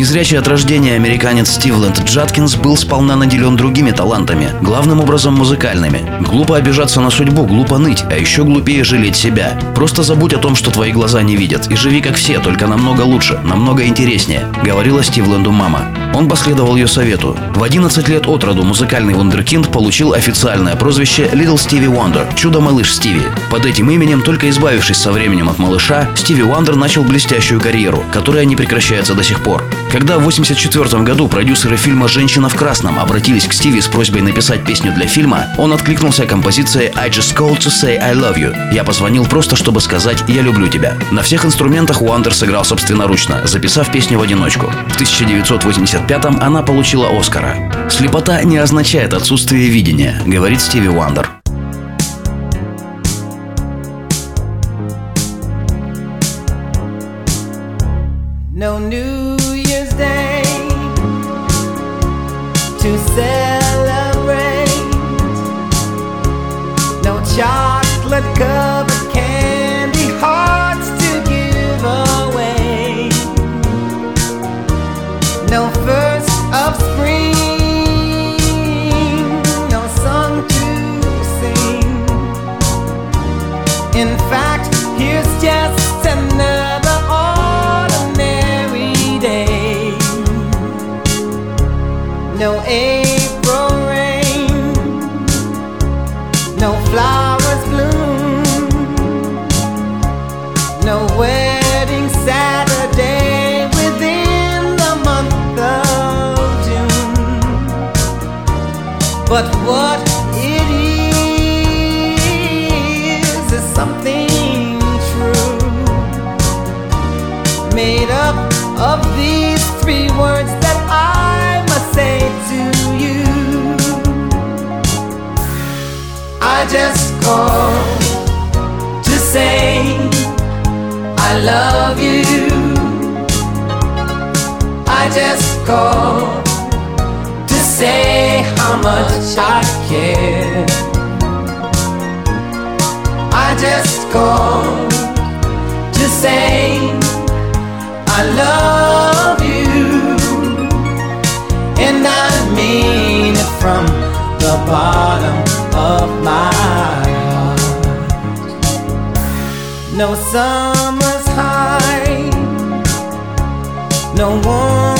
Незрячий от рождения американец Стивленд Джаткинс был сполна наделен другими талантами, главным образом музыкальными. Глупо обижаться на судьбу, глупо ныть, а еще глупее жалеть себя. Просто забудь о том, что твои глаза не видят, и живи как все, только намного лучше, намного интереснее, говорила Стивленду мама. Он последовал ее совету. В 11 лет от роду музыкальный вундеркинд получил официальное прозвище Little Stevie Wonder – «Чудо-малыш Стиви». Под этим именем, только избавившись со временем от малыша, Стиви Уандер начал блестящую карьеру, которая не прекращается до сих пор. Когда в 1984 году продюсеры фильма «Женщина в красном» обратились к Стиви с просьбой написать песню для фильма, он откликнулся композицией «I just called to say I love you». «Я позвонил просто, чтобы сказать «я люблю тебя». На всех инструментах Уандер сыграл собственноручно, записав песню в одиночку. В 1985-м она получила Оскара. «Слепота не означает отсутствие видения», — говорит Стиви Уандер. No New to celebrate. No April rain, no flowers bloom, no wedding Saturday within the month of June. But what it is is something true, made up of these three words just called to say how much I care. I just called to say I love you, and I mean it from the bottom of my heart. No summer's high, no warm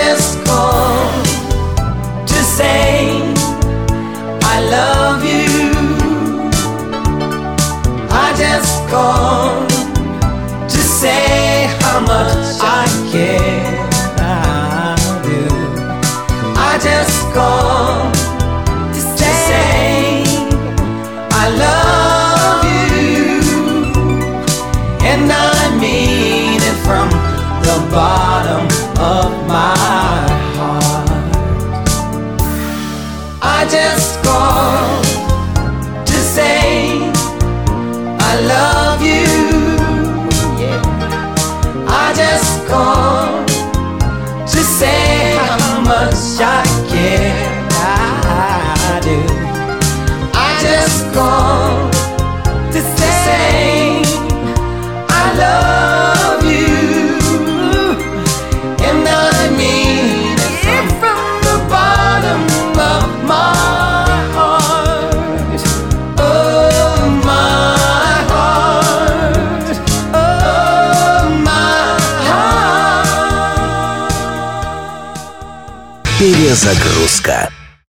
just called to say I love you. I just called to say how much I care. I do. I just called to say I love you, and I mean it from the bottom of my just to say how much I care. I do. I just called Перезагрузка.